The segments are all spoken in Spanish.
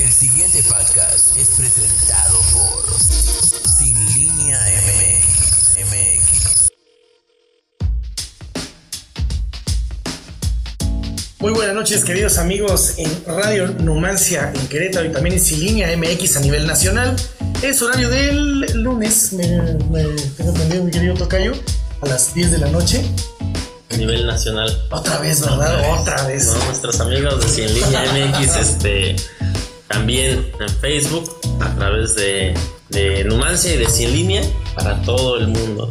El siguiente podcast es presentado por Sin Línea MX. Muy buenas noches, queridos amigos en Radio Numancia en Querétaro y también en Sin Línea MX a nivel nacional. Es horario del lunes, me, me tengo entendido, mi querido Tocayo, a las 10 de la noche. a nivel nacional. Otra vez, ¿verdad? Otra vez. ¿no? Nuestros amigos de Cien Línea MX, este, también en Facebook, a través de, Numancia y de Cien Línea, para todo el mundo.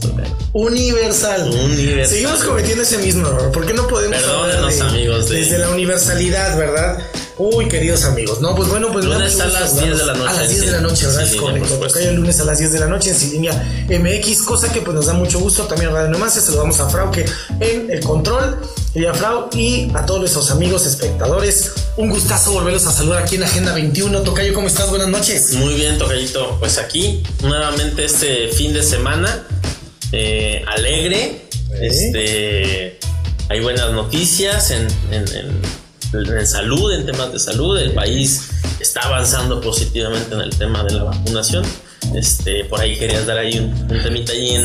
Universal. Universal. Seguimos cometiendo ese mismo error. ¿Por qué no podemos Perdónenos, amigos de- desde la universalidad, verdad? Uy, queridos amigos. No, pues bueno, pues Lunes a las saludarlos. 10 de la noche A las en 10 de la noche, ¿verdad? Sin Es correcto. Tocayo el lunes a las 10 de la noche en Sin Línea MX, cosa que pues nos da mucho gusto. También Radio Numancia, saludamos a Frauke en el control. Y a Frau y a todos nuestros amigos espectadores. Un gustazo volverlos a saludar aquí en Agenda 21. Tocayo, ¿cómo estás? Buenas noches. Muy bien, Tocayito. Pues aquí, nuevamente este fin de semana, eh, alegre. Este, hay buenas noticias en, en- en- en salud, en temas de salud. El país está avanzando positivamente en el tema de la vacunación. Este, por ahí querías dar ahí un, un temita ahí en,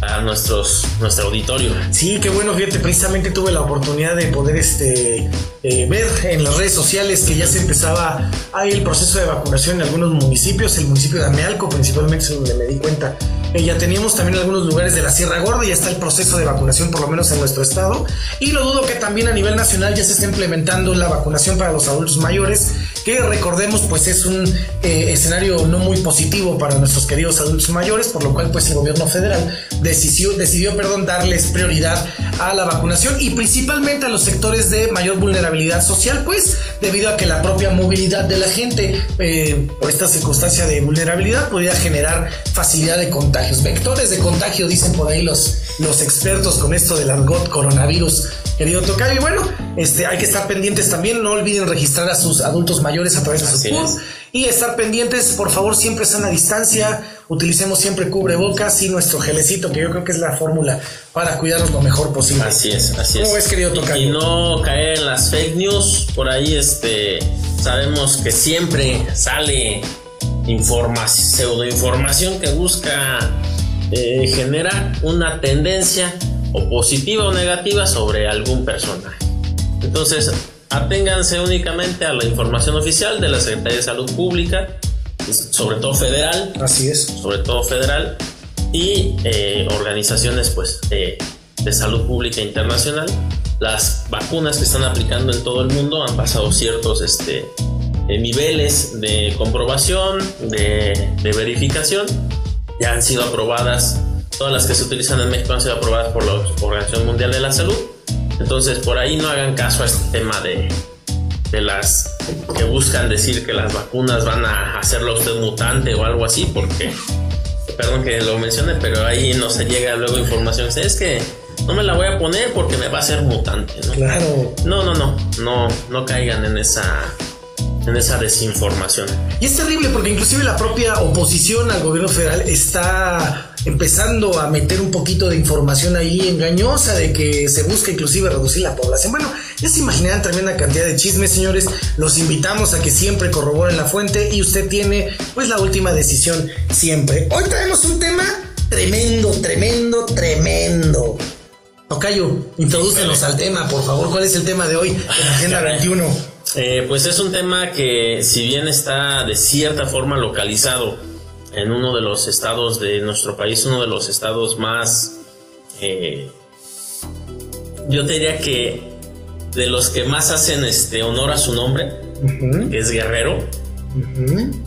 a nuestros, nuestro auditorio. Sí, qué bueno, fíjate, precisamente tuve la oportunidad de poder este, eh, ver en las redes sociales que ya se empezaba ahí el proceso de vacunación en algunos municipios, el municipio de Amealco principalmente es donde me di cuenta. Eh, ya teníamos también algunos lugares de la Sierra Gorda, ya está el proceso de vacunación por lo menos en nuestro estado. Y lo dudo que también a nivel nacional ya se está implementando la vacunación para los adultos mayores, que recordemos pues es un eh, escenario no muy positivo para nuestros queridos adultos mayores, por lo cual pues el gobierno federal decidió, decidió perdón, darles prioridad a la vacunación y principalmente a los sectores de mayor vulnerabilidad social, pues debido a que la propia movilidad de la gente eh, por esta circunstancia de vulnerabilidad podría generar facilidad de contagios, vectores de contagio, dicen por ahí los, los expertos con esto del argot coronavirus. Querido Tocayo, y bueno, este, hay que estar pendientes también, no olviden registrar a sus adultos mayores a través de su es. Y estar pendientes, por favor, siempre sana distancia, utilicemos siempre cubrebocas y nuestro gelecito, que yo creo que es la fórmula para cuidarnos lo mejor posible. Así es, así ¿Cómo es. ves, querido Y- Tocayo? Y, no caer en las fake news. Por ahí este, sabemos que siempre sale información, pseudoinformación que busca eh, generar una tendencia o positiva o negativa sobre algún personaje. Entonces, aténganse únicamente a la información oficial de la Secretaría de Salud Pública, sobre todo federal, Así es. sobre todo federal, y eh, organizaciones pues, de, de salud pública internacional. Las vacunas que están aplicando en todo el mundo han pasado ciertos este, eh, niveles de comprobación, de, de verificación. Ya han sido aprobadas, todas las que se utilizan en México han sido aprobadas por la Organización Mundial de la Salud. Entonces, por ahí no hagan caso a este tema de, de las que buscan decir que las vacunas van a hacerlo a usted mutante o algo así, porque, perdón que lo mencione, pero ahí no se llega luego información. Es que no me la voy a poner porque me va a hacer mutante, ¿no? Claro. No, no, no, no, no caigan en esa, en esa desinformación. Y es terrible porque inclusive la propia oposición al gobierno federal está empezando a meter un poquito de información ahí engañosa de que se busca inclusive reducir la población. Bueno, ya se imaginarán tremenda cantidad de chismes, señores. Los invitamos a que siempre corroboren la fuente y usted tiene pues la última decisión siempre. Hoy traemos un tema tremendo, tremendo, tremendo. Tocayo, introdúcenos al tema, por favor. ¿Cuál es el tema de hoy en Agenda 21? Eh, pues es un tema que si bien está de cierta forma localizado en uno de los estados de nuestro país, uno de los estados más, eh, yo te diría que de los que más hacen este honor a su nombre, que es Guerrero,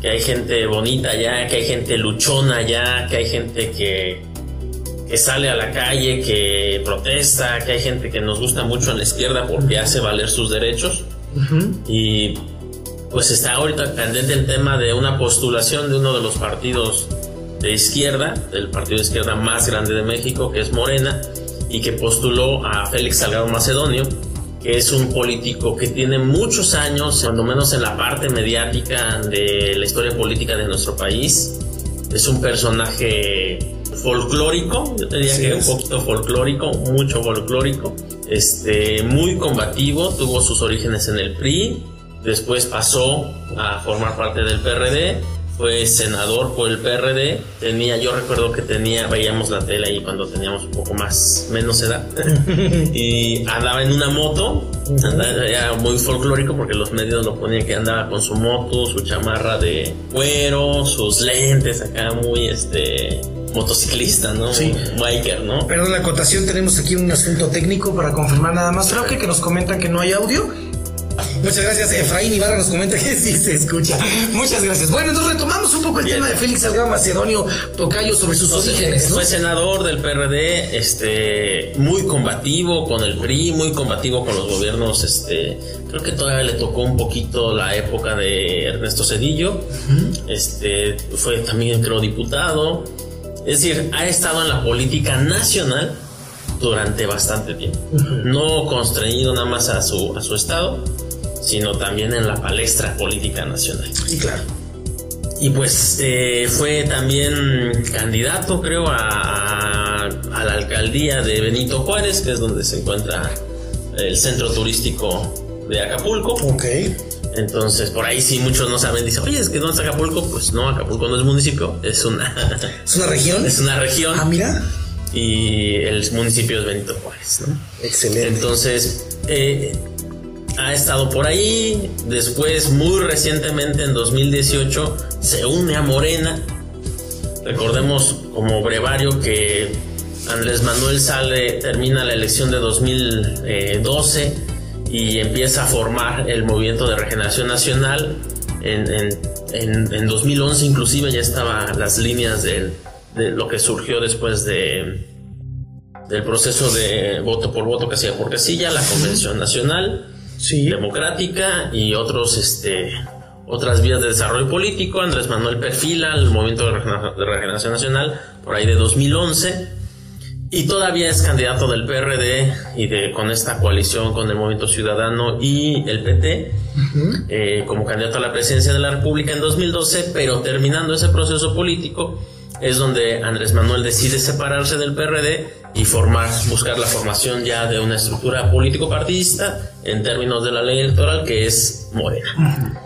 que hay gente bonita allá, que hay gente luchona allá, que hay gente que, que sale a la calle, que protesta, que hay gente que nos gusta mucho en la izquierda porque hace valer sus derechos. Y pues está ahorita candente el tema de una postulación de uno de los partidos de izquierda, del partido de izquierda más grande de México, que es Morena, y que postuló a Félix Salgado Macedonio, que es un político que tiene muchos años, cuando menos en la parte mediática de la historia política de nuestro país. Es un personaje folclórico, yo te diría que es. un poquito folclórico, mucho folclórico, este, muy combativo, tuvo sus orígenes en el PRI, después pasó a formar parte del PRD, fue senador por el PRD, tenía, yo recuerdo que tenía, veíamos la tele ahí cuando teníamos un poco más, menos edad, y andaba en una moto, andaba, era muy folclórico porque los medios lo ponían que andaba con su moto, su chamarra de cuero, sus lentes acá muy, este, motociclista, ¿no? Sí. Biker, ¿no? Perdón la acotación, tenemos aquí un asunto técnico para confirmar nada más. Creo que, que nos comentan que no hay audio. Muchas gracias. Efraín Ibarra nos comenta que sí se escucha. Muchas gracias. Bueno, entonces retomamos un poco el Bien. tema de Félix Salgado Macedonio Tocayo sobre sus orígenes. ¿no? Fue senador del PRD, este, muy combativo con el PRI, muy combativo con los gobiernos, este, creo que todavía le tocó un poquito la época de Ernesto Cedillo, este, fue también creo diputado, es decir, ha estado en la política nacional durante bastante tiempo, no constreñido nada más a su, a su estado, sino también en la palestra política nacional. Sí, claro. Y pues eh, fue también candidato, creo, a, a- a la alcaldía de Benito Juárez, que es donde se encuentra el centro turístico de Acapulco. Ok. Entonces, por ahí sí muchos no saben, dicen, oye, es que ¿dónde está Acapulco? Pues no, Acapulco no es municipio, es una, ¿Es una región? es una región Ah, mira. Y el municipio es Benito Juárez, ¿no? Excelente. Entonces, eh, ha estado por ahí. Después, muy recientemente, en 2018, se une a Morena. Recordemos como brevario que Andrés Manuel sale, termina la elección de 2012 y empieza a formar el movimiento de regeneración nacional. En, en- en- en 2011 inclusive ya estaban las líneas del- de lo que surgió después de, del proceso de voto por voto, casilla por casilla, la Convención Nacional sí. Democrática y otros, este, otras vías de desarrollo político. Andrés Manuel perfila el Movimiento de Regeneración Nacional por ahí de 2011 y todavía es candidato del PRD y de con esta coalición con el Movimiento Ciudadano y el PT eh, como candidato a la presidencia de la República en 2012, pero terminando ese proceso político es donde Andrés Manuel decide separarse del PRD y formar, buscar la formación ya de una estructura político-partidista en términos de la ley electoral que es Morena.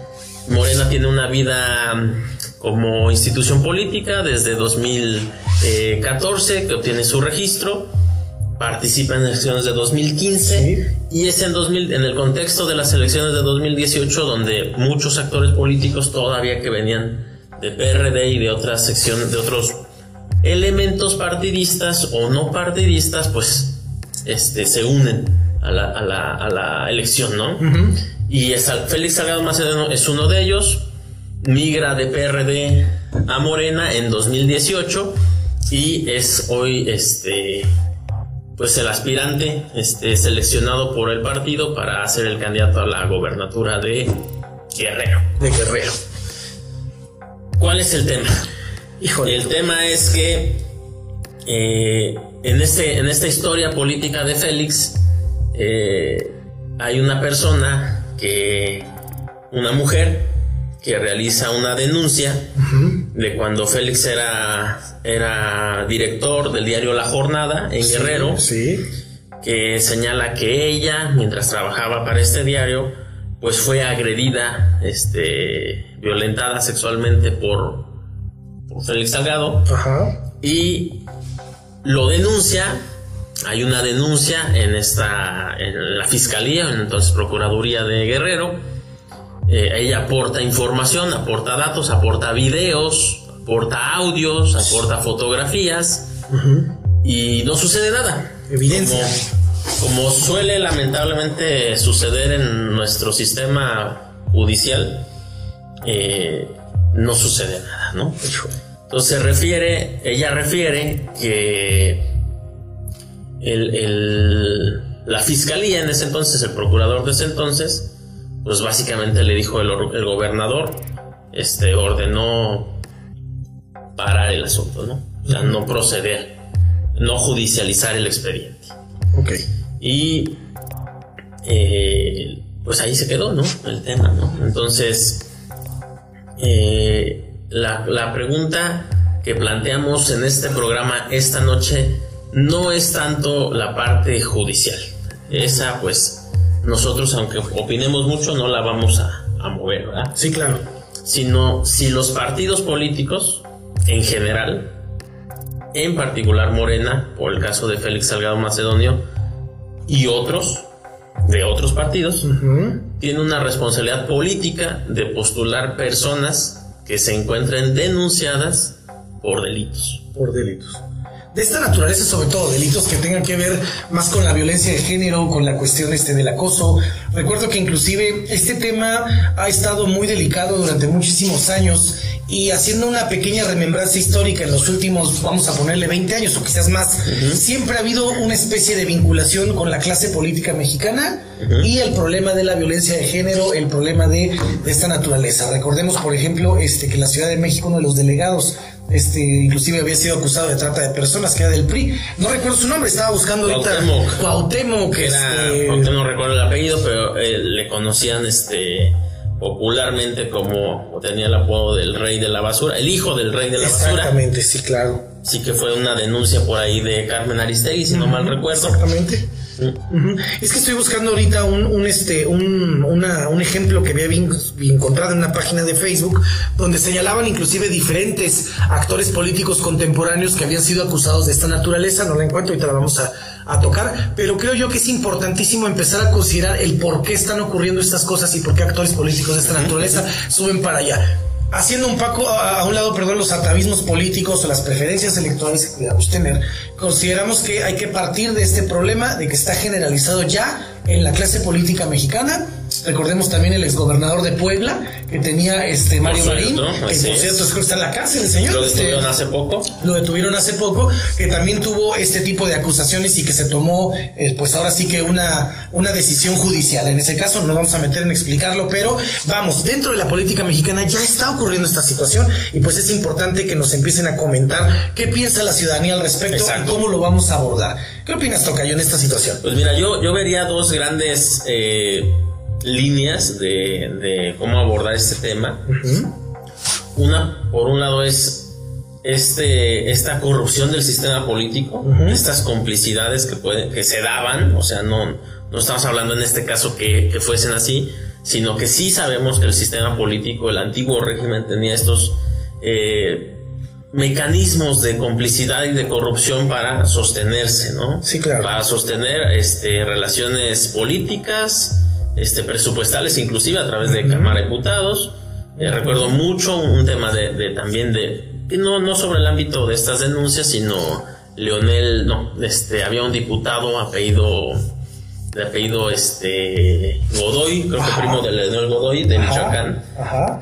Morena tiene una vida mm, como institución política desde 2014 que obtiene su registro, participa en elecciones de 2015 y es en, 2000, en el contexto de las elecciones de 2018 donde muchos actores políticos todavía que venían de PRD y de otras secciones, de otros elementos partidistas o no partidistas, pues este, se unen a la, a la, a la elección, ¿no? Y es, Félix Salgado Macedonio es uno de ellos, migra de PRD a Morena en 2018 y es hoy este pues el aspirante este, seleccionado por el partido para ser el candidato a la gobernatura de Guerrero. De Guerrero. ¿Cuál es el tema? Híjole. El tema es que eh, en, este, en esta historia política de Félix eh, hay una persona que, una mujer, que realiza una denuncia de cuando Félix era, era director del diario La Jornada en Guerrero Sí. que señala que ella, mientras trabajaba para este diario, pues fue agredida, este, violentada sexualmente por, por Félix Salgado Ajá. y lo denuncia. Hay una denuncia en esta, en la fiscalía, en entonces procuraduría de Guerrero. Eh, ella aporta información, aporta datos, aporta videos, aporta audios, aporta fotografías y no sucede nada. Evidencia. Como, como suele lamentablemente suceder en nuestro sistema judicial, eh, no sucede nada, ¿no? Entonces se refiere, ella refiere que el, el- la fiscalía en ese entonces, el procurador de ese entonces, pues básicamente le dijo el, el gobernador, este, ordenó parar el asunto, ¿no? O sea, no proceder, no judicializar el expediente. Ok. Y eh, pues ahí se quedó, ¿no? El tema, ¿no? Entonces, eh, la, la pregunta que planteamos en este programa esta noche no es tanto la parte judicial. Esa, pues, nosotros, aunque opinemos mucho, no la vamos a, a mover, ¿verdad? Sí, claro. Sino si los partidos políticos en general, en particular Morena, por el caso de Félix Salgado Macedonio, y otros, de otros partidos, tienen una responsabilidad política de postular personas que se encuentren denunciadas por delitos. Por delitos de esta naturaleza, sobre todo delitos que tengan que ver más con la violencia de género, con la cuestión este del acoso. Recuerdo que inclusive este tema ha estado muy delicado durante muchísimos años y haciendo una pequeña remembranza histórica en los últimos, vamos a ponerle 20 años o quizás más, siempre ha habido una especie de vinculación con la clase política mexicana y el problema de la violencia de género, el problema de, de, esta naturaleza. Recordemos, por ejemplo, este que la Ciudad de México, uno de los delegados este, inclusive había sido acusado de trata de personas, que era del PRI. No recuerdo su nombre, estaba buscando ahorita. Cuauhtémoc. que era, este... no recuerdo el apellido, pero eh, le conocían este popularmente como tenía el apodo del rey de la basura, el hijo del rey de la basura. Exactamente, sí, claro. Sí que fue una denuncia por ahí de Carmen Aristegui, si no mal recuerdo. Exactamente. Es que estoy buscando ahorita un, este, un, ejemplo que había encontrado en una página de Facebook donde señalaban inclusive diferentes actores políticos contemporáneos que habían sido acusados de esta naturaleza. No la encuentro, ahorita la vamos a, a tocar, pero creo yo que es importantísimo empezar a considerar el por qué están ocurriendo estas cosas y por qué actores políticos de esta naturaleza suben para allá haciendo un poco a, un lado, perdón, los atavismos políticos o las preferencias electorales que podamos tener, consideramos que hay que partir de este problema de que está generalizado ya en la clase política mexicana. Recordemos también el exgobernador de Puebla, que tenía este Mario Marín, que por cierto es que está en la cárcel el señor. Lo este, detuvieron hace poco. Lo detuvieron hace poco, que también tuvo este tipo de acusaciones y que se tomó, eh, pues ahora sí que una, una decisión judicial. En ese caso no vamos a meter en explicarlo, pero vamos, dentro de la política mexicana ya está ocurriendo esta situación y pues es importante que nos empiecen a comentar qué piensa la ciudadanía al respecto y cómo lo vamos a abordar. ¿Qué opinas, Tocayo, en esta situación? Pues mira, yo, yo vería dos grandes eh, líneas de, cómo abordar este tema. Una, por un lado, es este, esta corrupción del sistema político, estas complicidades que, puede, que se daban, o sea, no, no estamos hablando en este caso que, fuesen así, sino que sí sabemos que el sistema político, el antiguo régimen tenía estos eh, mecanismos de complicidad y de corrupción para sostenerse, ¿no? Sí, claro. Para sostener este, relaciones políticas, este, presupuestales, inclusive a través de Cámara de Diputados. Eh, recuerdo mucho un tema de, también de, no, no sobre el ámbito de estas denuncias, sino Leonel, no, este, había un diputado apellido, de apellido este Godoy, creo que primo de Leonel Godoy, de Michoacán,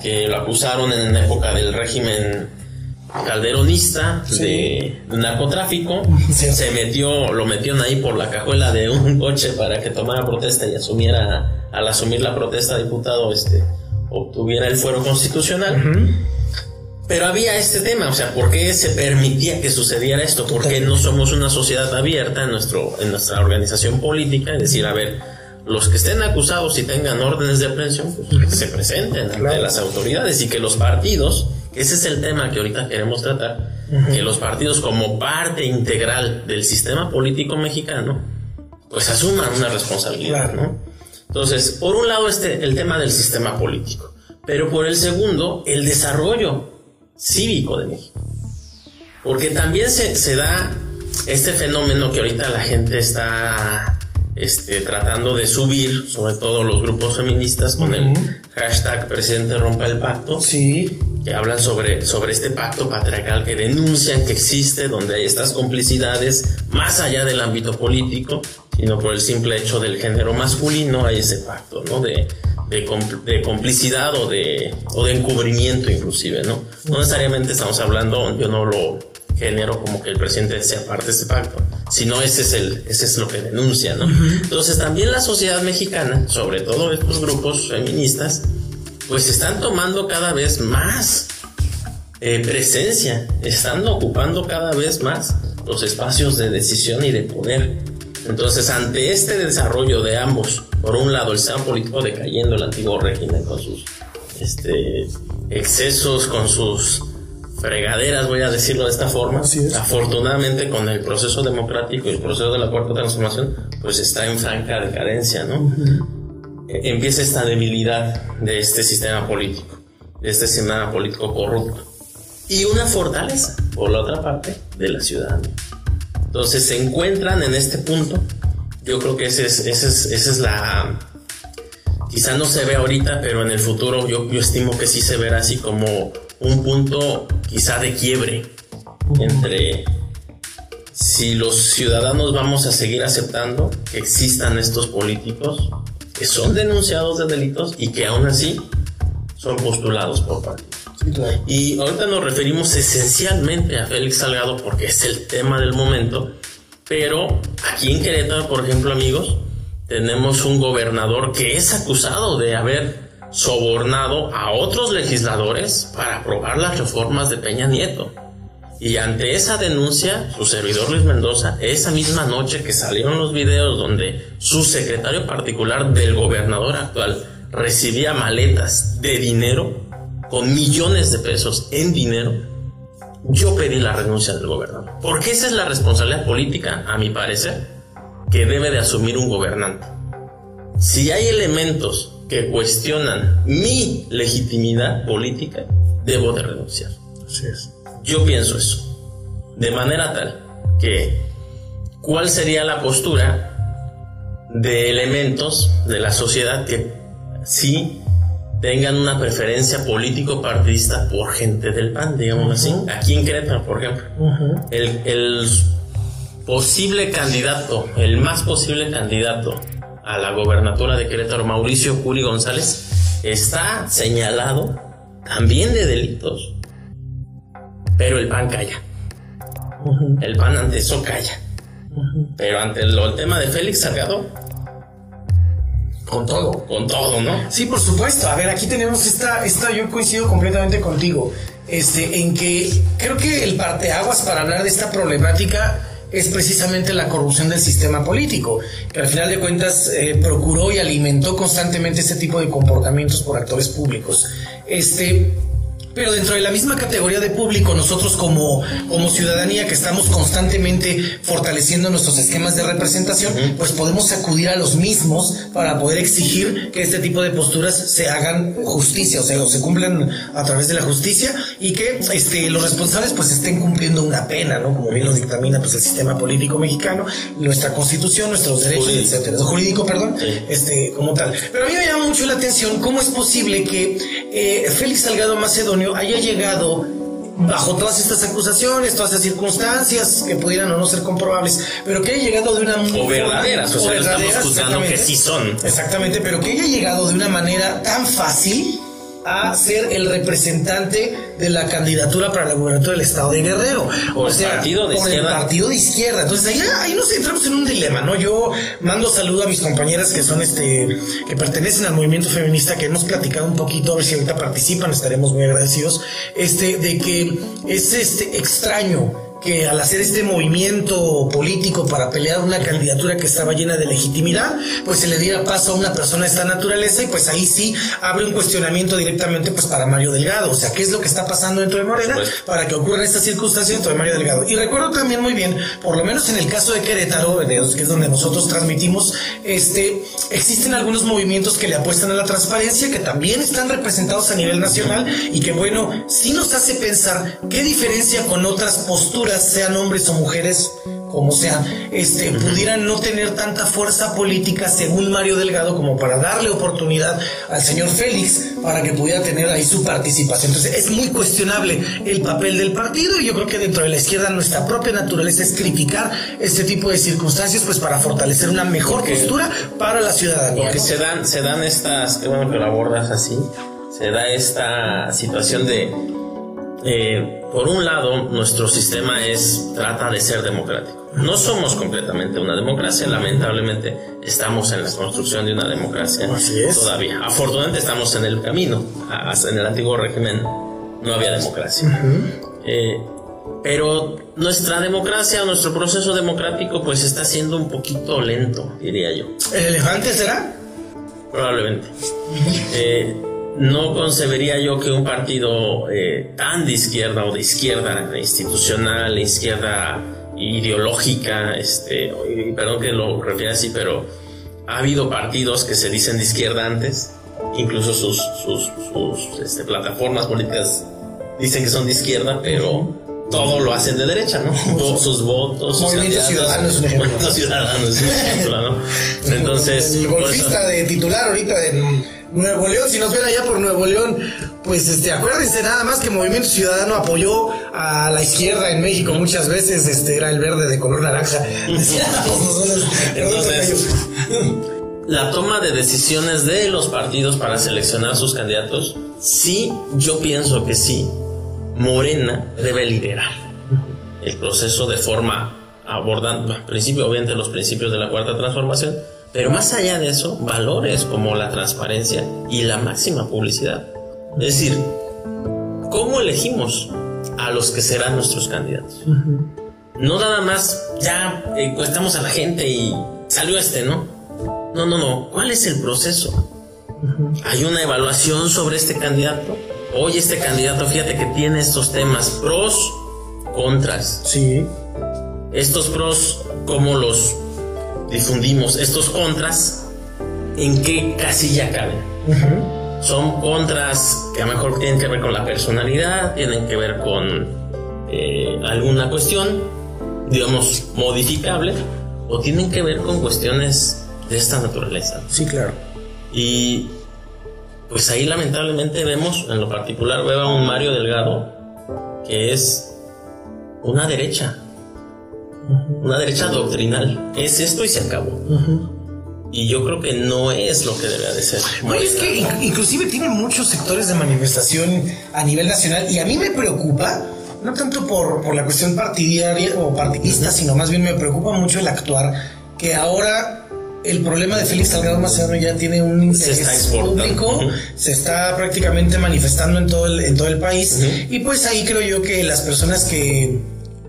que lo acusaron en época del régimen calderonista de, narcotráfico se metió lo metieron ahí por la cajuela de un coche para que tomara protesta y asumiera al asumir la protesta diputado este obtuviera el fuero constitucional. Pero había este tema o sea por qué se permitía que sucediera esto por qué no somos una sociedad abierta en nuestro en nuestra organización política es decir a ver los que estén acusados y tengan órdenes de aprehensión pues, que se presenten ante las autoridades y que los partidos ese es el tema que ahorita queremos tratar, que los partidos como parte integral del sistema político mexicano, pues asuman una responsabilidad, ¿no? Entonces, por un lado este, el tema del sistema político, pero por el segundo, el desarrollo cívico de México. Porque también se, se da este fenómeno que ahorita la gente está este, tratando de subir, sobre todo los grupos feministas, con el hashtag presidente rompa el pacto. Sí. Que hablan sobre, sobre este pacto patriarcal que denuncian que existe, donde hay estas complicidades más allá del ámbito político, sino por el simple hecho del género masculino, hay ese pacto, ¿no? De, de, complicidad o de, o de encubrimiento inclusive, ¿no? No necesariamente estamos hablando, yo no lo género como que el presidente sea parte de ese pacto, sino ese es, el, ese es lo que denuncia, ¿no? Entonces también la sociedad mexicana, sobre todo estos grupos feministas, pues están tomando cada vez más eh, presencia, están ocupando cada vez más los espacios de decisión y de poder. Entonces, ante este desarrollo de ambos, por un lado el sistema político decayendo el antiguo régimen con sus este, excesos, con sus fregaderas, voy a decirlo de esta forma. Afortunadamente con el proceso democrático y el proceso de la cuarta transformación, pues está en franca decadencia, ¿no? empieza esta debilidad de este sistema político, de este sistema político corrupto. Y una fortaleza, por la otra parte, de la ciudadanía. Entonces se encuentran en este punto. Yo creo que ese es, ese es, esa es la... Quizá no se ve ahorita, pero en el futuro yo, yo estimo que sí se verá así como un punto quizá de quiebre entre si los ciudadanos vamos a seguir aceptando que existan estos políticos que son denunciados de delitos y que aún así son postulados por partidos. Y ahorita nos referimos esencialmente a Félix Salgado porque es el tema del momento, pero aquí en Querétaro, por ejemplo, amigos, tenemos un gobernador que es acusado de haber sobornado a otros legisladores para aprobar las reformas de Peña Nieto. Y ante esa denuncia, su servidor Luis Mendoza, esa misma noche que salieron los videos donde su secretario particular del gobernador actual recibía maletas de dinero, con millones de pesos en dinero, yo pedí la renuncia del gobernador. Porque esa es la responsabilidad política, a mi parecer, que debe de asumir un gobernante. Si hay elementos que cuestionan mi legitimidad política, debo de renunciar. Así es. Yo pienso eso. De manera tal que, ¿cuál sería la postura de elementos de la sociedad que sí tengan una preferencia político-partidista por gente del PAN, digamos así? Aquí en Querétaro, por ejemplo. el, el posible candidato, el más posible candidato a la gobernatura de Querétaro, Mauricio Curi González, está señalado también de delitos pero el PAN calla. El PAN ante eso calla. Pero ante el, el, tema de Félix Salgado. Con todo. Con todo, ¿no? Sí, por supuesto. A ver, aquí tenemos esta, esta, yo coincido completamente contigo. Este, en que creo que el parteaguas para hablar de esta problemática es precisamente la corrupción del sistema político, que al final de cuentas eh, procuró y alimentó constantemente este tipo de comportamientos por actores públicos. Este, pero dentro de la misma categoría de público, nosotros como, como ciudadanía que estamos constantemente fortaleciendo nuestros esquemas de representación, pues podemos acudir a los mismos para poder exigir que este tipo de posturas se hagan justicia, o sea, o se cumplan a través de la justicia y que este, los responsables pues estén cumpliendo una pena, ¿no? Como bien lo dictamina pues el sistema político mexicano, nuestra constitución, nuestros derechos, Jurídico. etcétera. Jurídico, perdón, Sí. este, como tal. Pero a mí me llama mucho la atención cómo es posible que eh, Félix Salgado Macedonio haya llegado bajo todas estas acusaciones, todas estas circunstancias que pudieran o no ser comprobables, pero que haya llegado de una O verdaderas, o sea, no estamos verdaderas, juzgando que sí son. Exactamente, pero que haya llegado de una manera tan fácil a ser el representante de la candidatura para la gubernatura del estado de Guerrero. Por el partido de por el partido de izquierda. Entonces ahí, ahí nos entramos en un dilema, ¿no? Yo mando saludo a mis compañeras que son este, que pertenecen al movimiento feminista, que hemos platicado un poquito, a ver si ahorita participan, estaremos muy agradecidos, este, de que es este extraño que al hacer este movimiento político para pelear una candidatura que estaba llena de legitimidad, pues se le diera paso a una persona de esta naturaleza y pues ahí sí abre un cuestionamiento directamente pues para Mario Delgado, o sea, ¿qué es lo que está pasando dentro de Morena para que ocurran estas circunstancias dentro de Mario Delgado? Y recuerdo también muy bien, por lo menos en el caso de Querétaro, que es donde nosotros transmitimos, este, existen algunos movimientos que le apuestan a la transparencia, que también están representados a nivel nacional y que bueno, sí nos hace pensar qué diferencia con otras posturas, sean hombres o mujeres, como sean, este, pudieran no tener tanta fuerza política según Mario Delgado como para darle oportunidad al señor Félix para que pudiera tener ahí su participación. Entonces es muy cuestionable el papel del partido y yo creo que dentro de la izquierda nuestra propia naturaleza es criticar este tipo de circunstancias pues para fortalecer una mejor postura para la ciudadanía. Porque ¿no? se dan, se dan estas, qué bueno que lo abordas así, se da esta situación de, eh, por un lado, nuestro sistema es, trata de ser democrático. No somos completamente una democracia, lamentablemente estamos en la construcción de una democracia Así es. todavía. Afortunadamente estamos en el camino, en el antiguo régimen no había democracia. Eh, pero nuestra democracia, nuestro proceso democrático, pues está siendo un poquito lento, diría yo. ¿El elefante será? Probablemente. Eh, no concebería yo que un partido eh, tan de izquierda o de izquierda institucional, izquierda ideológica, este, perdón que lo refiera así, pero ha habido partidos que se dicen de izquierda antes, incluso sus, sus, sus este, plataformas políticas dicen que son de izquierda, pero todo lo hacen de derecha, ¿no? Todos sus votos, sus Movimiento Ciudadano es un ejemplo. Movimiento Ciudadano es un ejemplo, ¿no? Entonces, el golfista de titular ahorita en Nuevo León, si nos ven allá por Nuevo León, pues este, acuérdense nada más que Movimiento Ciudadano apoyó a la izquierda en México muchas veces, este era el verde de color naranja. Entonces, la toma de decisiones de los partidos para seleccionar sus candidatos, sí, yo pienso que sí, Morena debe liderar el proceso de forma abordando, al principio, obviamente, los principios de la cuarta transformación, pero más allá de eso, valores como la transparencia y la máxima publicidad. Es decir, ¿cómo elegimos a los que serán nuestros candidatos? No nada más, ya encuestamos a la gente y salió este, ¿no? No, no, no. ¿Cuál es el proceso? ¿Hay una evaluación sobre este candidato? Oye, este candidato, fíjate que tiene estos temas, pros, contras. Sí. Estos pros, ¿cómo los difundimos? Estos contras, ¿en qué casilla caben? Son contras que a lo mejor tienen que ver con la personalidad, tienen que ver con eh, alguna cuestión, digamos, modificable, o tienen que ver con cuestiones de esta naturaleza. Sí, claro. Y pues ahí lamentablemente vemos, en lo particular veo a un Mario Delgado que es una derecha, una derecha doctrinal. Es esto y se acabó. Y yo creo que no es lo que debe de ser. No, es que in- inclusive tiene muchos sectores de manifestación a nivel nacional y a mí me preocupa, no tanto por, por la cuestión partidaria o partidista, sino más bien me preocupa mucho el actuar, que ahora el problema de Félix Salgado Macedonio ya tiene un interés público, se está prácticamente manifestando en todo el, en todo el país y pues ahí creo yo que las personas que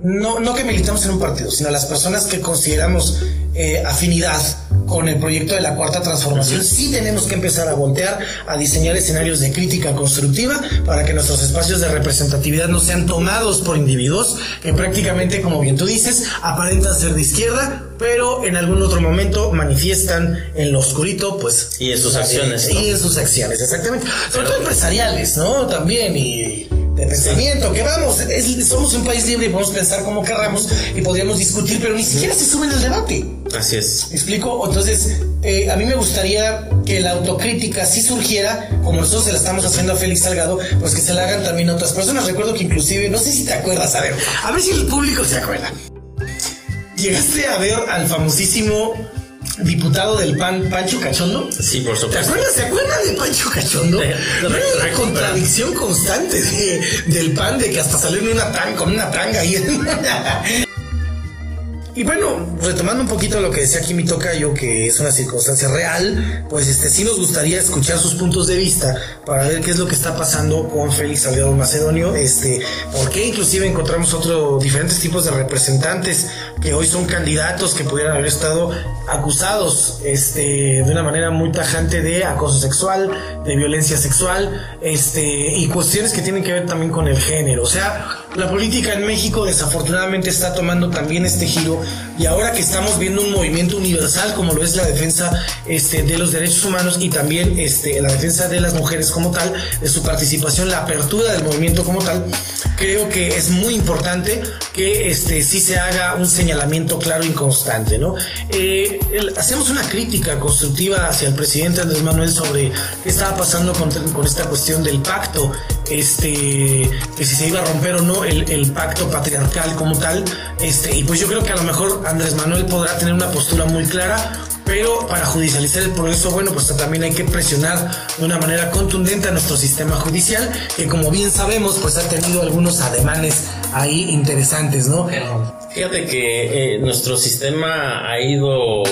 no, no que militamos en un partido, sino las personas que consideramos eh, afinidad con el proyecto de la cuarta transformación, sí tenemos que empezar a voltear, a diseñar escenarios de crítica constructiva para que nuestros espacios de representatividad no sean tomados por individuos que prácticamente, como bien tú dices, aparentan ser de izquierda, pero en algún otro momento manifiestan en lo oscurito, pues... Y en sus acciones, Y ¿no? en sus acciones, exactamente. Sobre todo empresariales, ¿no? También, y de pensamiento, que vamos, es- somos un país libre y podemos pensar como querramos y podríamos discutir, pero ni siquiera se suben al debate. Así es. ¿Me explico? Entonces, eh, a mí me gustaría que la autocrítica si surgiera, como nosotros se la estamos haciendo a Félix Salgado, pues que se la hagan también a otras personas. Recuerdo que inclusive, no sé si te acuerdas, a ver, a ver si el público se acuerda. Llegaste a ver al famosísimo diputado del PAN, Pancho Cachondo. Sí, por ¿Te supuesto. acuerdas, ¿Te acuerdas de Pancho Cachondo? Eh, una contradicción constante de- del pan, de que hasta salió en una tanga, con una tanga ahí. Y bueno, retomando un poquito lo que decía aquí mi tocayo, que es una circunstancia real, pues este sí nos gustaría escuchar sus puntos de vista para ver qué es lo que está pasando con Félix Salgado Macedonio, este, porque inclusive encontramos otros diferentes tipos de representantes que hoy son candidatos que pudieran haber estado acusados este, de una manera muy tajante de acoso sexual, de violencia sexual, este, y cuestiones que tienen que ver también con el género. O sea, la política en México desafortunadamente está tomando también este giro y ahora que estamos viendo un movimiento universal como lo es la defensa este, de los derechos humanos y también este, la defensa de las mujeres como tal, de su participación, la apertura del movimiento como tal, creo que es muy importante que este, sí se haga un señalamiento claro y constante. ¿no? Eh, el- hacemos una crítica constructiva hacia el presidente Andrés Manuel sobre qué estaba pasando con, esta cuestión del pacto, este, que si se iba a romper o no el, el pacto patriarcal como tal. Este, y pues yo creo que a lo mejor Andrés Manuel podrá tener una postura muy clara. Pero para judicializar el progreso, bueno, pues también hay que presionar de una manera contundente a nuestro sistema judicial, que como bien sabemos, pues ha tenido algunos ademanes ahí interesantes, ¿no? Fíjate que eh, nuestro sistema ha ido,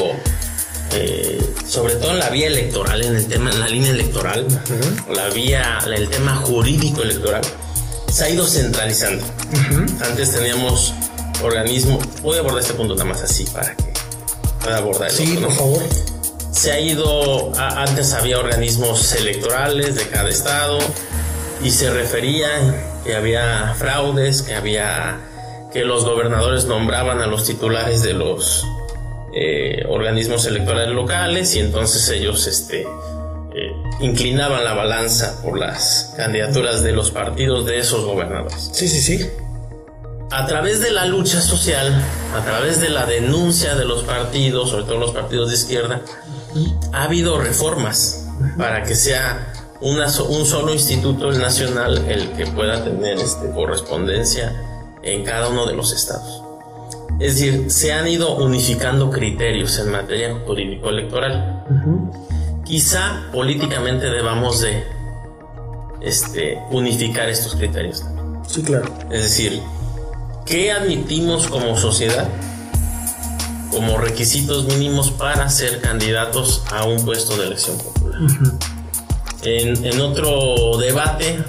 eh, sobre todo en la vía electoral, en el tema, en la línea electoral, la vía, el tema jurídico electoral, se ha ido centralizando. Antes teníamos organismos, voy a abordar este punto nada más así para que pueda abordar el Sí, otro, ¿no? por favor. se ha ido, a- antes había organismos electorales de cada estado y se refería que había fraudes, que había que los gobernadores nombraban a los titulares de los eh, organismos electorales locales y entonces ellos este, eh, inclinaban la balanza por las candidaturas de los partidos de esos gobernadores. Sí, sí, sí. A través de la lucha social, a través de la denuncia de los partidos, sobre todo los partidos de izquierda, ha habido reformas para que sea una, un solo instituto nacional el que pueda tener este, correspondencia en cada uno de los estados. Es decir, se han ido unificando criterios en materia jurídico-electoral. Quizá políticamente debamos de este, unificar estos criterios. Sí, claro. Es decir, ¿qué admitimos como sociedad como requisitos mínimos para ser candidatos a un puesto de elección popular? en, en, otro debate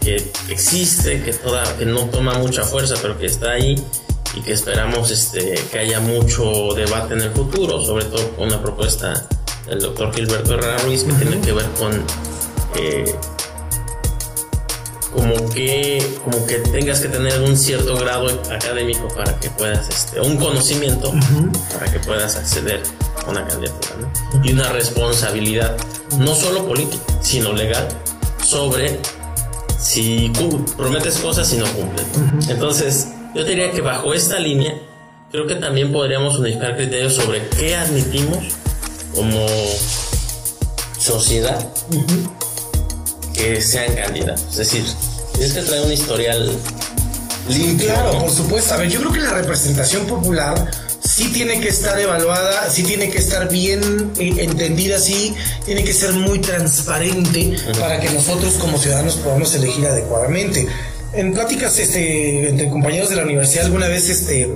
que existe, que, toda, que no toma mucha fuerza, pero que está ahí, y que esperamos este, que haya mucho debate en el futuro, sobre todo con una propuesta del doctor Gilberto Herrera Ruiz que tiene que ver con eh, como que como que tengas que tener un cierto grado académico para que puedas este un conocimiento para que puedas acceder a una candidatura y una responsabilidad no solo política sino legal sobre si prometes cosas y no cumples entonces yo diría que bajo esta línea, creo que también podríamos unificar criterios sobre qué admitimos como sociedad que sean candidatos. Es decir, tienes que traer un historial limpio. Claro, por supuesto. A ver, yo creo que la representación popular sí tiene que estar evaluada, sí tiene que estar bien eh, entendida, sí tiene que ser muy transparente para que nosotros como ciudadanos podamos elegir adecuadamente en pláticas este, entre compañeros de la universidad alguna vez este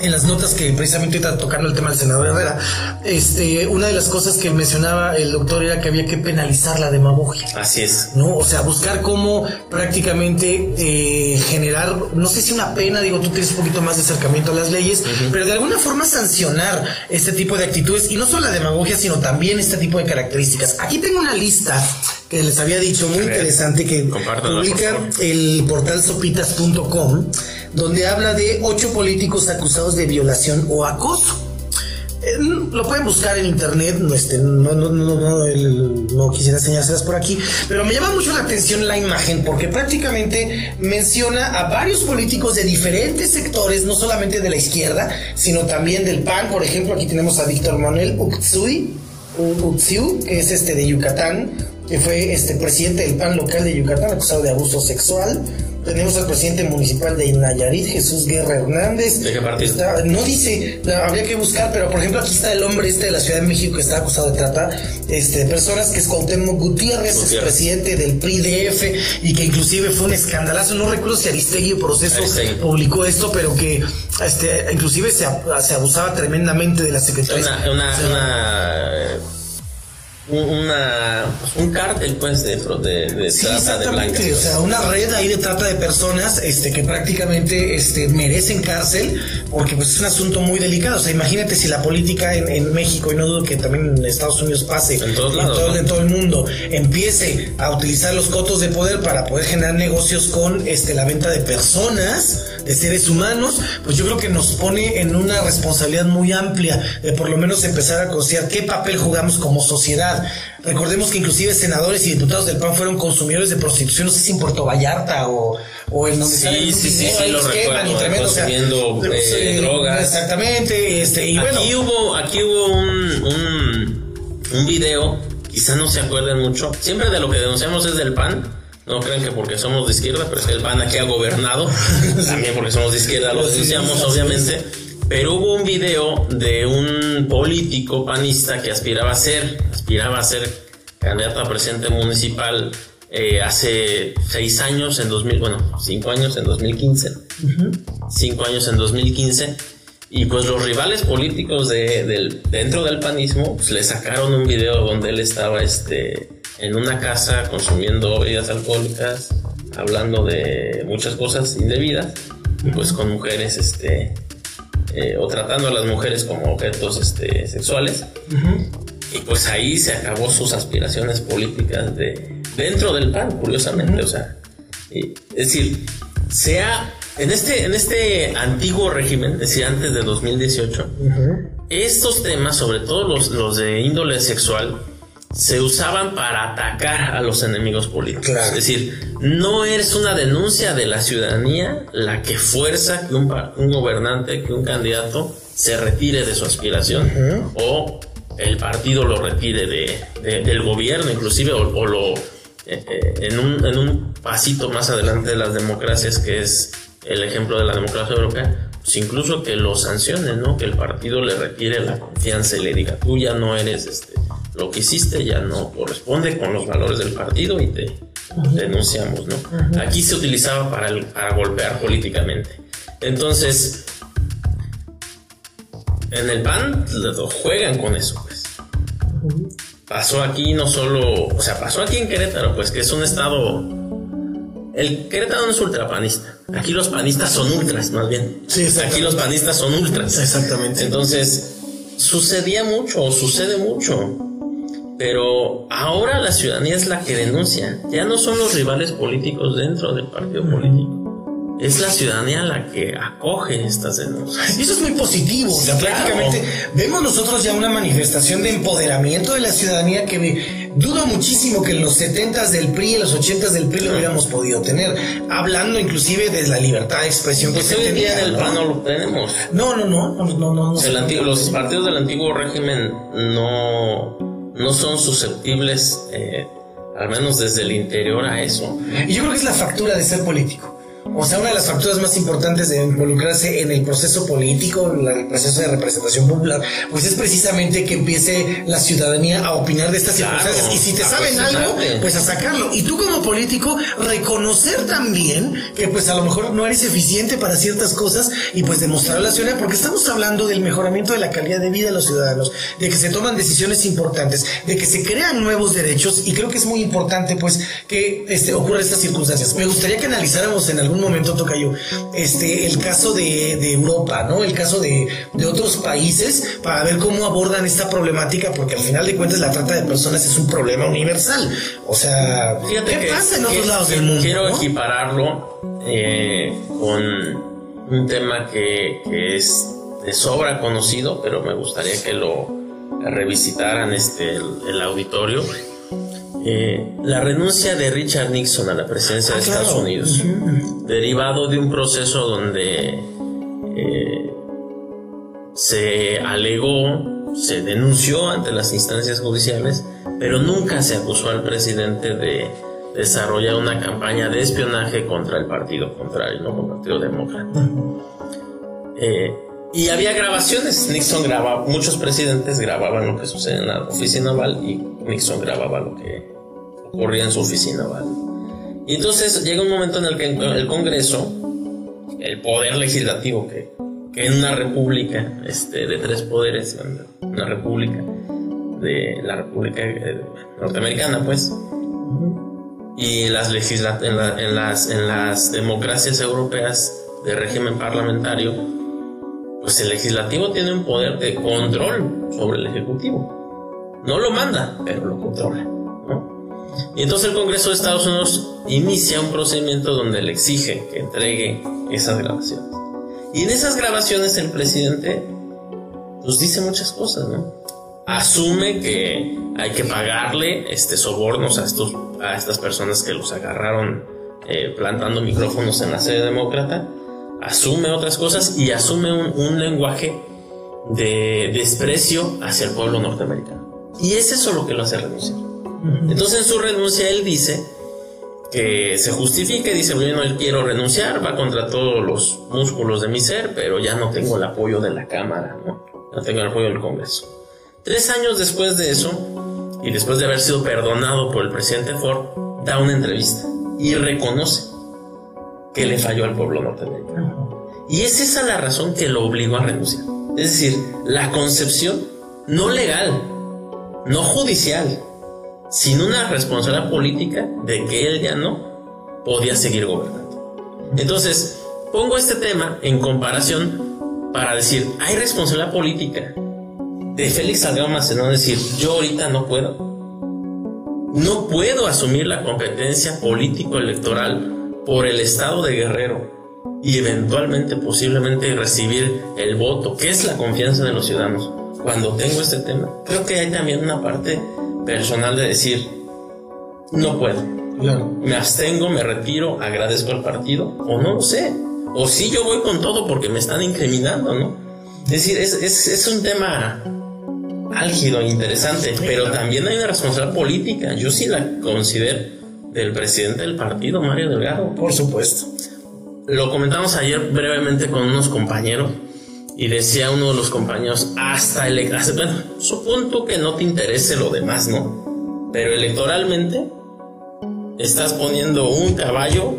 en las notas que precisamente está tocando el tema del senador Herrera, este, una de las cosas que mencionaba el doctor era que había que penalizar la demagogia. Así es. ¿No? O sea, buscar cómo prácticamente eh, generar, no sé si una pena, digo, tú tienes un poquito más de acercamiento a las leyes, pero de alguna forma sancionar este tipo de actitudes, y no solo la demagogia, sino también este tipo de características. Aquí tengo una lista que les había dicho, muy interesante, que publica el portal sopitas.com, donde habla de ocho políticos acusados de violación o acoso. Eh, lo pueden buscar en internet, no, este, no, no, no, no, quisiera enseñárselas por aquí, pero me llama mucho la atención la imagen porque prácticamente menciona a varios políticos de diferentes sectores, no solamente de la izquierda, sino también del PAN. Por ejemplo, aquí tenemos a Víctor Manuel Utsui, Utsiu, que es este de Yucatán, que fue este presidente del PAN local de Yucatán, acusado de abuso sexual. Tenemos al presidente municipal de Nayarit, Jesús Guerra Hernández. ¿De qué partido? no dice, habría que buscar, pero por ejemplo aquí está el hombre este de la Ciudad de México que está acusado de trata este, personas, que es Cuauhtémoc Gutiérrez, es presidente del PRI-DF y que inclusive fue un escandalazo, no recuerdo si Aristegui Proceso publicó esto, pero que este, inclusive se, se abusaba tremendamente de la Secretaría. Una, una, una un cártel pues de, de, trata de blancas o sea una red ahí de trata de personas este que prácticamente este merecen cárcel porque pues es un asunto muy delicado. O sea imagínate si la política en, México y no dudo que también en Estados Unidos pase en todos lados todo, en todo el mundo empiece a utilizar los cotos de poder para poder generar negocios con este la venta de personas de seres humanos pues yo creo que nos pone en una responsabilidad muy amplia de por lo menos empezar a considerar qué papel jugamos como sociedad Recordemos que inclusive senadores y diputados del PAN fueron consumidores de prostitución, no sé si en Puerto Vallarta o, o en donde sí, sí, sí, sí, lo recuerdo, consumiendo eh, drogas. Exactamente, este, y aquí hubo, aquí hubo un, un, un video, quizás no se acuerden mucho, siempre de lo que denunciamos es del PAN, no crean que porque somos de izquierda, pero es que el PAN aquí ha gobernado, también porque somos de izquierda lo denunciamos obviamente pero hubo un video de un político panista que aspiraba a ser, aspiraba a ser candidato a presidente municipal eh, hace seis años, en 2000, bueno, cinco años en 2015, cinco años en 2015, y pues los rivales políticos de, del, dentro del panismo pues, le sacaron un video donde él estaba este, en una casa consumiendo bebidas alcohólicas, hablando de muchas cosas indebidas, y pues con mujeres este, eh, o tratando a las mujeres como objetos este, sexuales. Y pues ahí se acabó sus aspiraciones políticas de dentro del PAN, curiosamente. O sea, es decir, se ha En este, en este antiguo régimen, decía antes de 2018, estos temas, sobre todo los, los de índole sexual, se usaban para atacar a los enemigos políticos. Es decir, no es una denuncia de la ciudadanía la que fuerza que un, un gobernante, que un candidato se retire de su aspiración o el partido lo retire de, del gobierno, inclusive, o, lo eh, eh, en, un, en un pasito más adelante de las democracias, que es el ejemplo de la democracia europea, pues incluso que lo sancionen, ¿no? Que el partido le retire la confianza y le diga, tú ya no eres este, lo que hiciste, ya no corresponde con los valores del partido y te denunciamos, ¿no? Aquí se utilizaba para, para golpear políticamente. Entonces, en el PAN juegan con eso, pues. Pasó aquí no solo, o sea, pasó aquí en Querétaro, pues que es un estado el Querétaro no es ultrapanista. Aquí los panistas son ultras, más bien. Sí, Aquí los panistas son ultras. Exactamente. Entonces, sucedía mucho, sucede mucho. Pero ahora la ciudadanía es la que denuncia. Ya no son los rivales políticos dentro del partido político es la ciudadanía la que acoge estas denuncias. Y eso es muy positivo. O sea, prácticamente vemos nosotros ya una manifestación de empoderamiento de la ciudadanía que dudo muchísimo que en los 70 del PRI, en los 80 del PRI lo hubiéramos podido tener. Hablando inclusive de la libertad de expresión que se hoy tenía. Día el PAN no lo tenemos. No, no, no. no, no, no los partidos del antiguo régimen no, no son susceptibles, eh, al menos desde el interior, a eso. Y yo creo que es la factura de ser político. O sea, una de las facturas más importantes de involucrarse en el proceso político, en el proceso de representación popular, pues es precisamente que empiece la ciudadanía a opinar de estas circunstancias. Y si te saben algo, pues a sacarlo. Y tú como político, reconocer también que pues a lo mejor no eres eficiente para ciertas cosas y pues demostrar a la ciudadanía, porque estamos hablando del mejoramiento de la calidad de vida de los ciudadanos, de que se toman decisiones importantes, de que se crean nuevos derechos y creo que es muy importante pues que este, ocurran estas circunstancias. Me gustaría que analizáramos en algún momento, Tocayo, este, el caso de, Europa, ¿no? El caso de, otros países para ver cómo abordan esta problemática, porque al final de cuentas la trata de personas es un problema universal. O sea, ¿qué pasa en otros lados del mundo? Quiero equipararlo eh, con un tema que, es de sobra conocido, pero me gustaría que lo revisitaran este, el auditorio eh, la renuncia de Richard Nixon a la presidencia de ah, Estados Unidos, derivado de un proceso donde eh, se alegó, se denunció ante las instancias judiciales, pero nunca se acusó al presidente de desarrollar una campaña de espionaje contra el partido contrario, no contra el Partido Demócrata. Eh, y había grabaciones, Nixon grababa, muchos presidentes grababan lo que sucede en la oficina oval y Nixon grababa lo que ocurría en su oficina oval. Y entonces llega un momento en el que el Congreso, el poder legislativo que, que en una república este, de tres poderes, una república de la República eh, Norteamericana, pues, y las, en, en, las, en las democracias europeas de régimen parlamentario, pues el legislativo tiene un poder de control sobre el ejecutivo. No lo manda, pero lo controla. Y entonces el Congreso de Estados Unidos inicia un procedimiento donde le exige que entregue esas grabaciones. Y en esas grabaciones el presidente pues dice muchas cosas, ¿no? Asume que hay que pagarle este sobornos a estos a estas personas que los agarraron eh, plantando micrófonos en la sede demócrata asume otras cosas y asume un, lenguaje de desprecio hacia el pueblo norteamericano. Y es eso lo que lo hace renunciar. Entonces en su renuncia él dice que se justifique, dice, bueno, él quiero renunciar, va contra todos los músculos de mi ser, pero ya no tengo el apoyo de la Cámara, ¿no? no tengo el apoyo del Congreso. Tres años después de eso, y después de haber sido perdonado por el presidente Ford, da una entrevista y reconoce que le falló al pueblo norteamericano. Y es esa la razón que lo obligó a renunciar. Es decir, la concepción no legal, no judicial, sino una responsabilidad política de que él ya no podía seguir gobernando. Entonces, pongo este tema en comparación para decir, hay responsabilidad política de Félix Salgado Macedón decir, yo ahorita no puedo. No puedo asumir la competencia político-electoral por el estado de Guerrero y eventualmente, posiblemente recibir el voto, que es la confianza de los ciudadanos. Cuando tengo este tema, creo que hay también una parte personal de decir, no puedo. Me abstengo, me retiro, agradezco al partido, o no lo sé. O sí yo voy con todo porque me están incriminando, ¿no? Es decir, es, es, es un tema álgido, interesante, pero también hay una responsabilidad política. Yo sí la considero del presidente del partido, Mario Delgado. Por supuesto. Lo comentamos ayer brevemente con unos compañeros y decía uno de los compañeros, hasta el... Bueno, supongo que no te interese lo demás, ¿no? Pero electoralmente estás poniendo un caballo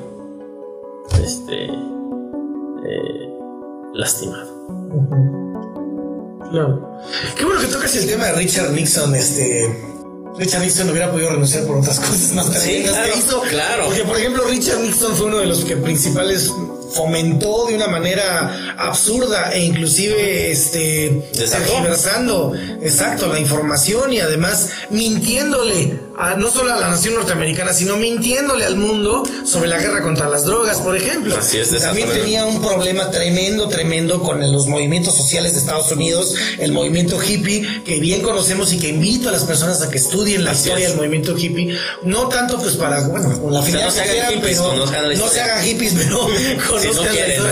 este, eh, lastimado. Claro. Qué bueno que tocas el tema de Richard Nixon, este. Richard Nixon hubiera podido renunciar por otras cosas más sí, claro, que hizo. Claro. Porque, por ejemplo, Richard Nixon fue uno de los que principales fomentó de una manera absurda e inclusive este tergiversando exacto la información y además mintiéndole no solo a la nación norteamericana sino mintiéndole al mundo sobre la guerra contra las drogas por ejemplo. Así es, también tenía un problema tremendo tremendo con los movimientos sociales de Estados Unidos el movimiento hippie que bien conocemos y que invito a las personas a que estudien la historia del movimiento hippie. No tanto pues para bueno con la finalidad pero no, se hagan hippies pero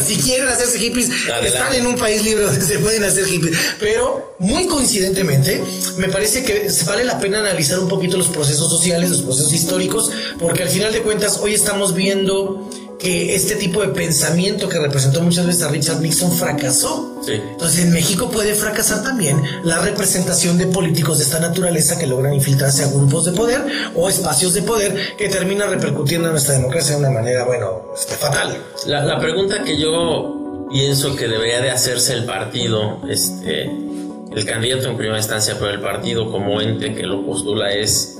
si, quieren hacerse hippies, están en un país libre donde se pueden hacer hippies. Pero, muy coincidentemente, me parece que vale la pena analizar un poquito los procesos sociales, los procesos históricos, porque al final de cuentas, hoy estamos viendo que este tipo de pensamiento que representó muchas veces a Richard Nixon fracasó. Entonces en México puede fracasar también la representación de políticos de esta naturaleza que logran infiltrarse a grupos de poder o espacios de poder que termina repercutiendo en nuestra democracia de una manera, bueno, este, fatal. La, la pregunta que yo pienso que debería de hacerse el partido, este, el candidato en primera instancia, pero el partido como ente que lo postula es,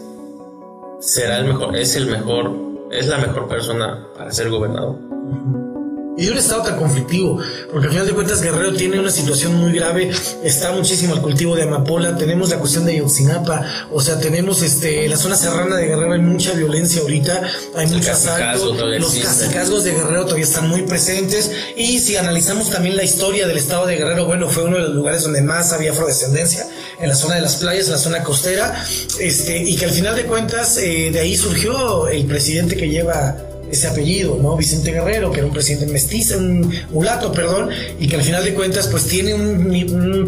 será el mejor, es el mejor es la mejor persona para ser gobernador. Y de un estado tan conflictivo, porque al final de cuentas Guerrero tiene una situación muy grave, está muchísimo el cultivo de amapola, tenemos la cuestión de Yotzinapa, o sea, tenemos este la zona serrana de Guerrero, hay mucha violencia ahorita, hay muchos asaltos, los casicazgos de Guerrero todavía están muy presentes, y si analizamos también la historia del estado de Guerrero, bueno, fue uno de los lugares donde más había afrodescendencia, en la zona de las playas, en la zona costera, este, y que al final de cuentas eh, de ahí surgió el presidente que lleva ese apellido, ¿no? Vicente Guerrero, que era un presidente mestizo, un mulato, perdón, y que al final de cuentas pues tiene un,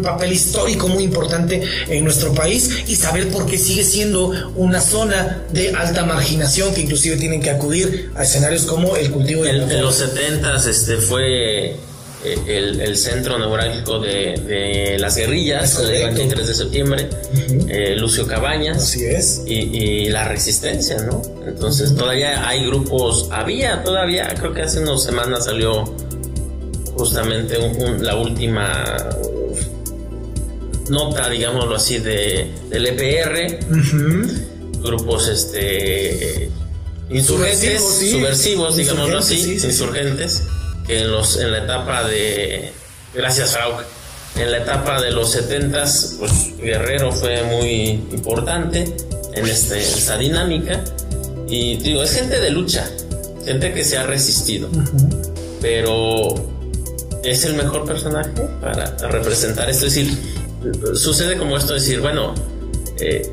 papel histórico muy importante en nuestro país y saber por qué sigue siendo una zona de alta marginación que inclusive tienen que acudir a escenarios como el cultivo de... En, los 70 este fue eh, el, centro neurálgico de, las guerrillas, el 23 de septiembre, eh, Lucio Cabañas. Así es. Y, la resistencia, ¿no? Entonces todavía hay grupos, había todavía, creo que hace unas semanas salió justamente la última nota, digámoslo así, de, del EPR, grupos este insurgentes, subversivos, digámoslo así, insurgentes en, los, en la etapa de, gracias Raúl, en la etapa de los 70 pues Guerrero fue muy importante en este, esta dinámica. Y digo, es gente de lucha, gente que se ha resistido, pero es el mejor personaje para representar esto, es decir, sucede como esto, decir, bueno, eh,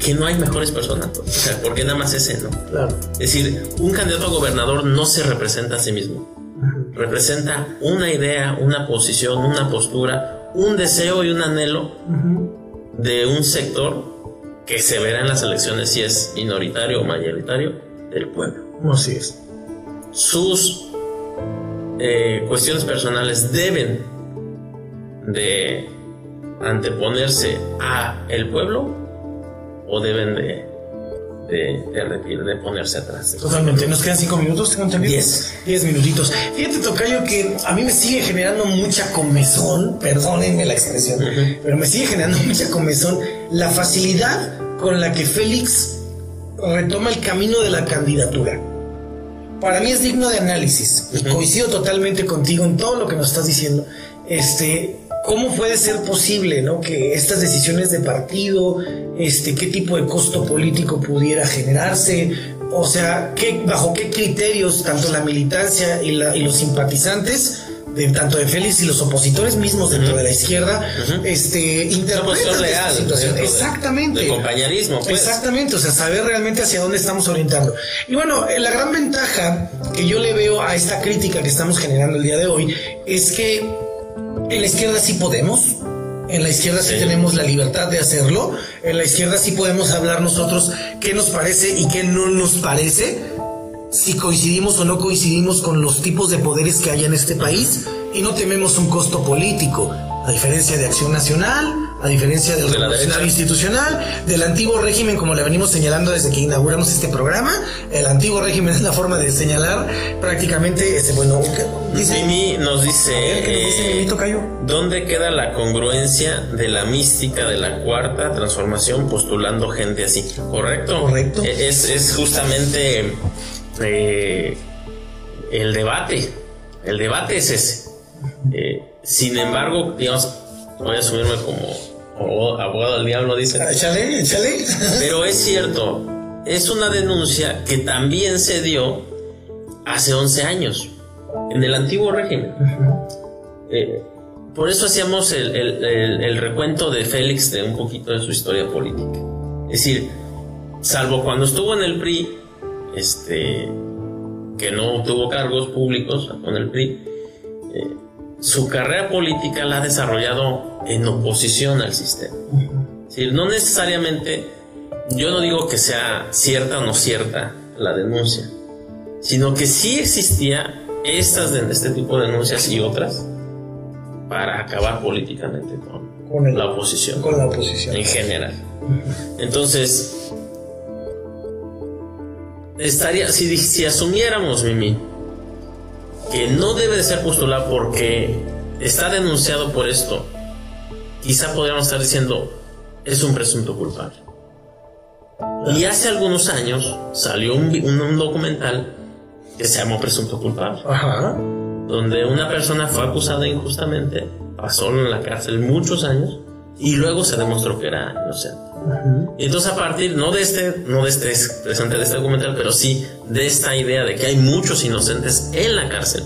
que no hay mejores personas, o sea, porque nada más ese, ¿no? Es decir, un candidato a gobernador no se representa a sí mismo representa una idea, una posición, una postura, un deseo y un anhelo de un sector que se verá en las elecciones si es minoritario o mayoritario del pueblo. Así es. Sus eh, cuestiones personales deben de anteponerse a el pueblo o deben de de, de, de ponerse atrás. Totalmente. Nos quedan cinco minutos, tengo entendido. Diez. Diez minutitos. Fíjate, Tocayo, que a mí me sigue generando mucha comezón, perdónenme la expresión, pero me sigue generando mucha comezón la facilidad con la que Félix retoma el camino de la candidatura. Para mí es digno de análisis y coincido totalmente contigo en todo lo que nos estás diciendo. Este, ¿Cómo puede ser posible ¿no? que estas decisiones de partido, este, qué tipo de costo político pudiera generarse, o sea, ¿qué, bajo qué criterios tanto la militancia y, la, y los simpatizantes de, tanto de Félix y los opositores mismos dentro de la izquierda, este, interpretan esta situación. Exactamente. De compañerismo, pues. Exactamente, o sea, saber realmente hacia dónde estamos orientando. Y bueno, eh, la gran ventaja que yo le veo a esta crítica que estamos generando el día de hoy es que en la izquierda sí podemos, en la izquierda sí, tenemos la libertad de hacerlo. En la izquierda sí podemos hablar nosotros qué nos parece y qué no nos parece. Si coincidimos o no coincidimos con los tipos de poderes que hay en este país y no tememos un costo político. A diferencia de Acción Nacional, a diferencia del De Revolucionario. Institucional, del antiguo régimen, como le venimos señalando desde que inauguramos este programa, el antiguo régimen es la forma de señalar prácticamente, este, bueno, dice, Mimi nos dice, ¿qué nos dice eh? ¿dónde queda la congruencia de la mística de la cuarta transformación postulando gente así? ¿Correcto? Correcto. Eh, Es, es justamente eh, el debate. El debate es ese. Eh, sin embargo, digamos, voy a asumirme como abogado, abogado del diablo, dice. Échale, échale. Pero es cierto, es una denuncia que también se dio hace 11 años, en el antiguo régimen. Eh, por eso hacíamos el, el- el- el recuento de Félix de un poquito de su historia política. Es decir, salvo cuando estuvo en el PRI, este, que no tuvo cargos públicos con el PRI, eh, su carrera política la ha desarrollado en oposición al sistema. No necesariamente, yo no digo que sea cierta o no cierta la denuncia, sino que sí existía estas este tipo de denuncias y otras para acabar políticamente con, Con el- la oposición Con la oposición. en general. Entonces, estaría, si, si asumiéramos, Mimi, que no debe de ser postulado porque está denunciado por esto, quizá podríamos estar diciendo es un presunto culpable. Y hace algunos años salió un- un documental que se llamó Presunto Culpable, Ajá. donde una persona fue acusada injustamente, pasó en la cárcel muchos años y luego se demostró que era inocente. Y entonces a partir, no de este, no de este presente de este documental, pero sí de esta idea de que hay muchos inocentes en la cárcel,